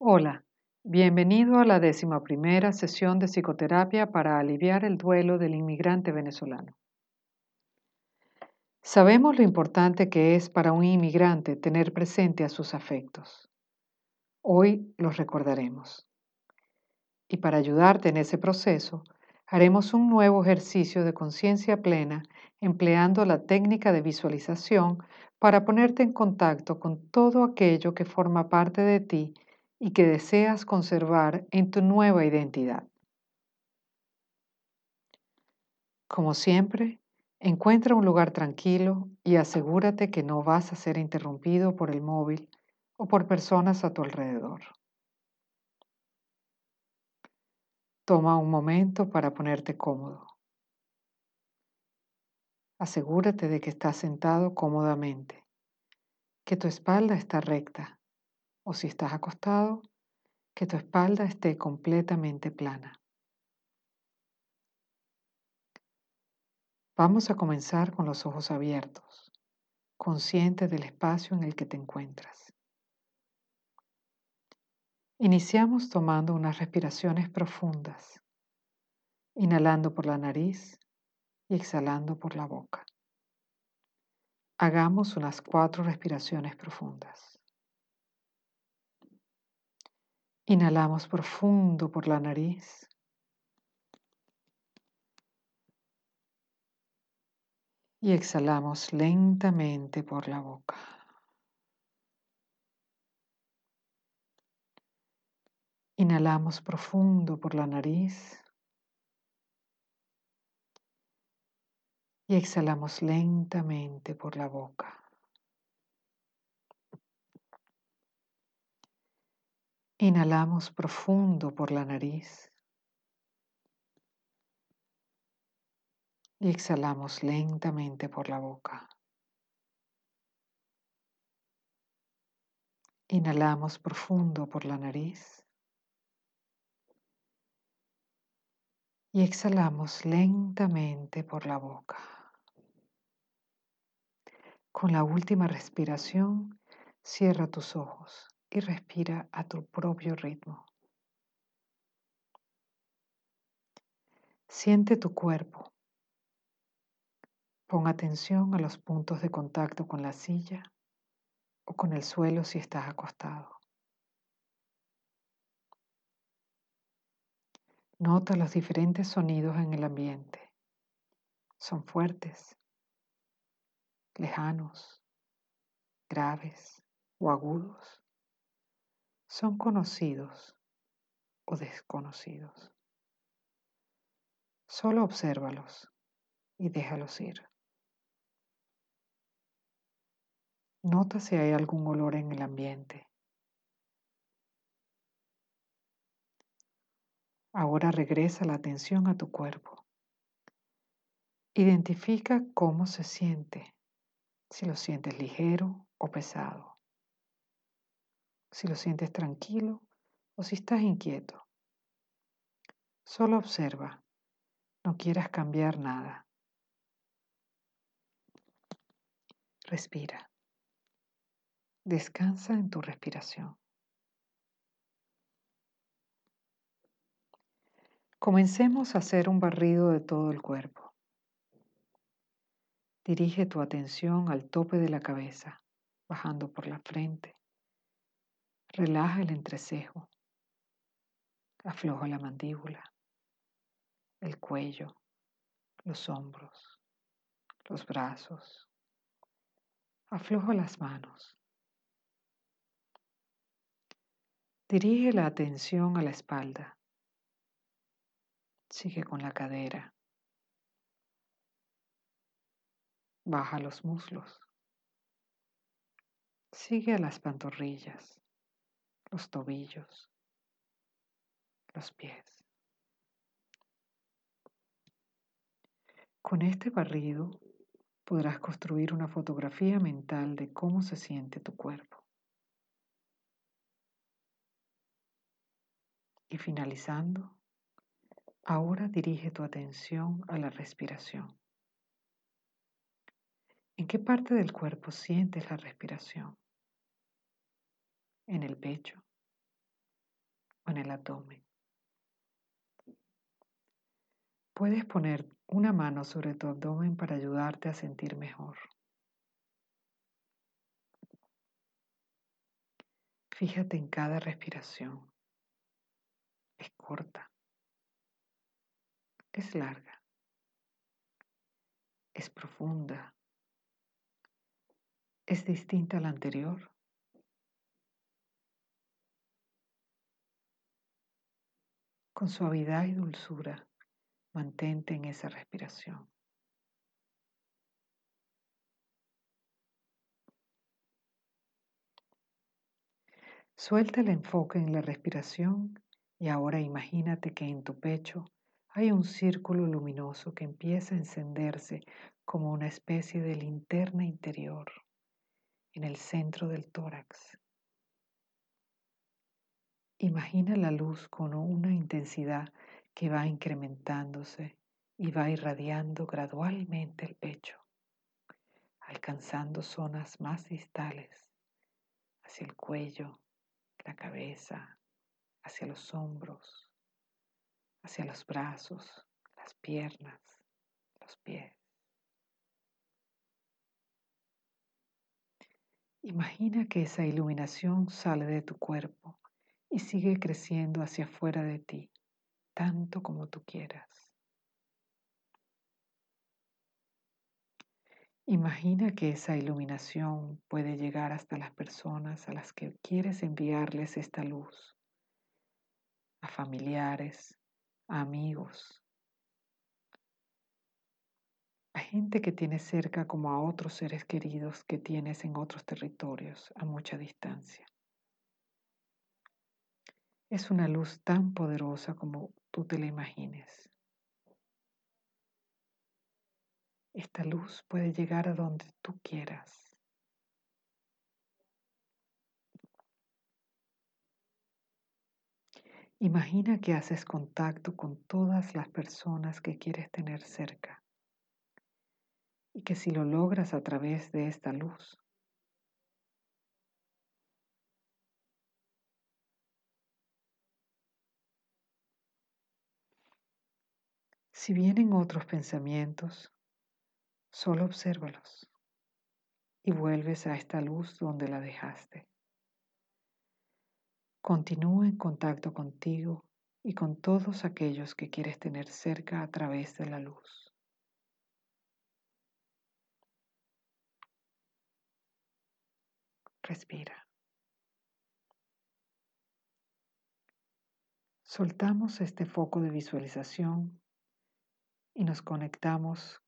Hola, bienvenido a la décima primera sesión de psicoterapia para aliviar el duelo del inmigrante venezolano. Sabemos lo importante que es para un inmigrante tener presente a sus afectos. Hoy los recordaremos. Y para ayudarte en ese proceso, haremos un nuevo ejercicio de conciencia plena empleando la técnica de visualización para ponerte en contacto con todo aquello que forma parte de ti y que deseas conservar en tu nueva identidad. Como siempre, encuentra un lugar tranquilo y asegúrate que no vas a ser interrumpido por el móvil o por personas a tu alrededor. Toma un momento para ponerte cómodo. Asegúrate de que estás sentado cómodamente, que tu espalda está recta o si estás acostado, que tu espalda esté completamente plana. Vamos a comenzar con los ojos abiertos, consciente del espacio en el que te encuentras. Iniciamos tomando unas respiraciones profundas, inhalando por la nariz y exhalando por la boca. Hagamos unas cuatro respiraciones profundas. Inhalamos profundo por la nariz. Y exhalamos lentamente por la boca. Inhalamos profundo por la nariz. Y exhalamos lentamente por la boca. Inhalamos profundo por la nariz. Y exhalamos lentamente por la boca. Inhalamos profundo por la nariz. Y exhalamos lentamente por la boca. Con la última respiración, cierra tus ojos y respira a tu propio ritmo. Siente tu cuerpo. Pon atención a los puntos de contacto con la silla o con el suelo si estás acostado. Nota los diferentes sonidos en el ambiente. Son fuertes, lejanos, graves o agudos son conocidos o desconocidos. Solo obsérvalos y déjalos ir. Nota si hay algún olor en el ambiente. Ahora regresa la atención a tu cuerpo. Identifica cómo se siente, si lo sientes ligero o pesado si lo sientes tranquilo o si estás inquieto. Solo observa, no quieras cambiar nada. Respira. Descansa en tu respiración. Comencemos a hacer un barrido de todo el cuerpo. Dirige tu atención al tope de la cabeza, bajando por la frente, Relaja el entrecejo. Afloja la mandíbula, el cuello, los hombros, los brazos. Afloja las manos. Dirige la atención a la espalda. Sigue con la cadera. Baja los muslos. Sigue a las pantorrillas los tobillos, los pies. Con este barrido podrás construir una fotografía mental de cómo se siente tu cuerpo. Y finalizando, ahora dirige tu atención a la respiración. ¿En qué parte del cuerpo sientes la respiración? En el pecho, o en el abdomen. Puedes poner una mano sobre tu abdomen para ayudarte a sentir mejor. Fíjate en cada respiración. Es corta. Es larga. Es profunda. Es distinta a la anterior. Con suavidad y dulzura, mantente en esa respiración. Suelta el enfoque en la respiración y ahora imagínate que en tu pecho hay un círculo luminoso que empieza a encenderse como una especie de linterna interior en el centro del tórax. Imagina la luz con una intensidad que va incrementándose y va irradiando gradualmente el pecho, alcanzando zonas más distales hacia el cuello, la cabeza, hacia los hombros, hacia los brazos, las piernas, los pies. Imagina que esa iluminación sale de tu cuerpo y sigue creciendo hacia afuera de ti, tanto como tú quieras. Imagina que esa iluminación puede llegar hasta las personas a las que quieres enviarles esta luz, a familiares, a amigos, a gente que tienes cerca como a otros seres queridos que tienes en otros territorios a mucha distancia. Es una luz tan poderosa como tú te la imagines. Esta luz puede llegar a donde tú quieras. Imagina que haces contacto con todas las personas que quieres tener cerca y que si lo logras a través de esta luz, si vienen otros pensamientos, Solo obsérvalos y vuelves a esta luz donde la dejaste. Continúa en contacto contigo y con todos aquellos que quieres tener cerca a través de la luz. Respira. Soltamos este foco de visualización y nos conectamos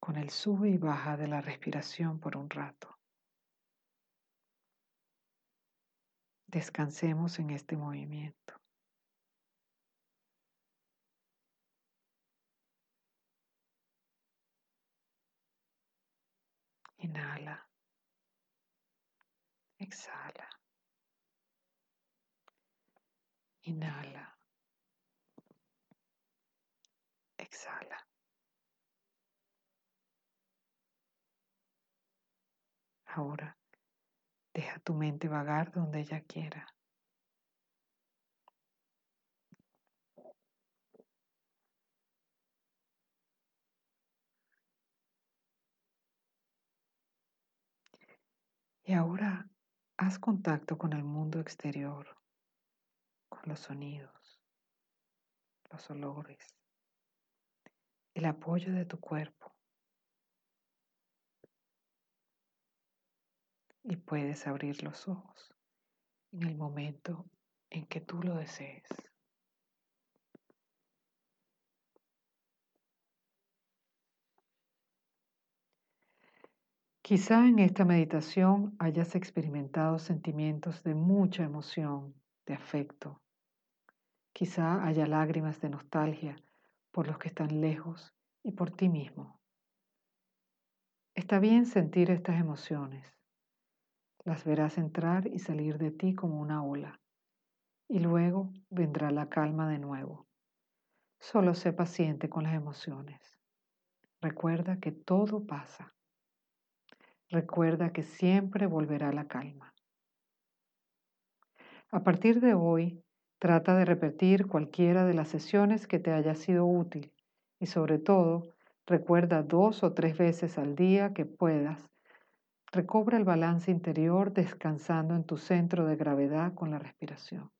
con el sube y baja de la respiración por un rato. Descansemos en este movimiento. Inhala. Exhala. Inhala. Exhala. Ahora, deja tu mente vagar donde ella quiera. Y ahora haz contacto con el mundo exterior, con los sonidos, los olores, el apoyo de tu cuerpo. y puedes abrir los ojos en el momento en que tú lo desees. Quizá en esta meditación hayas experimentado sentimientos de mucha emoción, de afecto. Quizá haya lágrimas de nostalgia por los que están lejos y por ti mismo. Está bien sentir estas emociones. Las verás entrar y salir de ti como una ola. Y luego vendrá la calma de nuevo. Solo sé paciente con las emociones. Recuerda que todo pasa. Recuerda que siempre volverá la calma. A partir de hoy, trata de repetir cualquiera de las sesiones que te haya sido útil y sobre todo, recuerda dos o tres veces al día que puedas. Recobra el balance interior descansando en tu centro de gravedad con la respiración.